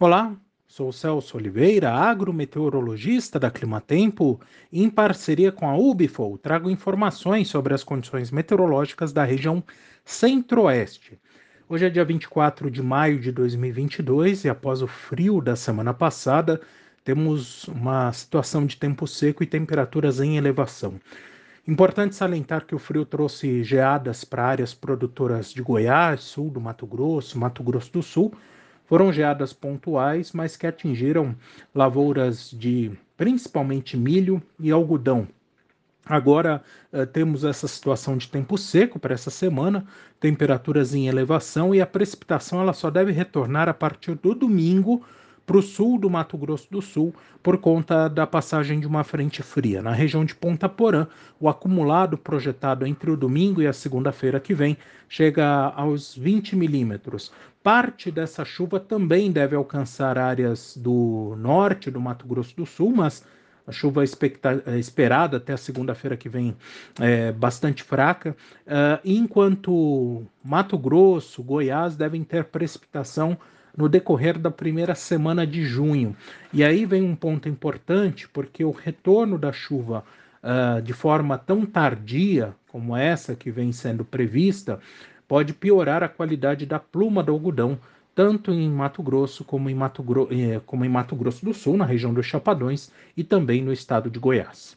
Olá, sou Celso Oliveira, agrometeorologista da Climatempo, e em parceria com a Ubifol, trago informações sobre as condições meteorológicas da região centro-oeste. Hoje é dia 24 de maio de 2022 e após o frio da semana passada, temos uma situação de tempo seco e temperaturas em elevação. Importante salientar que o frio trouxe geadas para áreas produtoras de Goiás, sul do Mato Grosso, Mato Grosso do Sul, foram geadas pontuais, mas que atingiram lavouras de principalmente milho e algodão. Agora uh, temos essa situação de tempo seco para essa semana, temperaturas em elevação e a precipitação ela só deve retornar a partir do domingo para o sul do Mato Grosso do Sul por conta da passagem de uma frente fria. Na região de Ponta Porã, o acumulado projetado entre o domingo e a segunda-feira que vem chega aos 20 milímetros. Parte dessa chuva também deve alcançar áreas do norte do Mato Grosso do Sul, mas a chuva esperada até a segunda-feira que vem é bastante fraca, uh, enquanto Mato Grosso, Goiás devem ter precipitação no decorrer da primeira semana de junho. E aí vem um ponto importante, porque o retorno da chuva uh, de forma tão tardia como essa que vem sendo prevista pode piorar a qualidade da pluma do algodão, tanto em Mato Grosso como em Mato, Gro eh, como em Mato Grosso do Sul, na região dos Chapadões, e também no estado de Goiás.